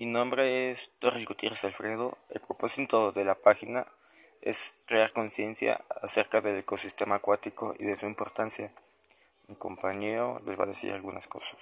Mi nombre es Torres Gutiérrez Alfredo. El propósito de la página es crear conciencia acerca del ecosistema acuático y de su importancia. Mi compañero les va a decir algunas cosas.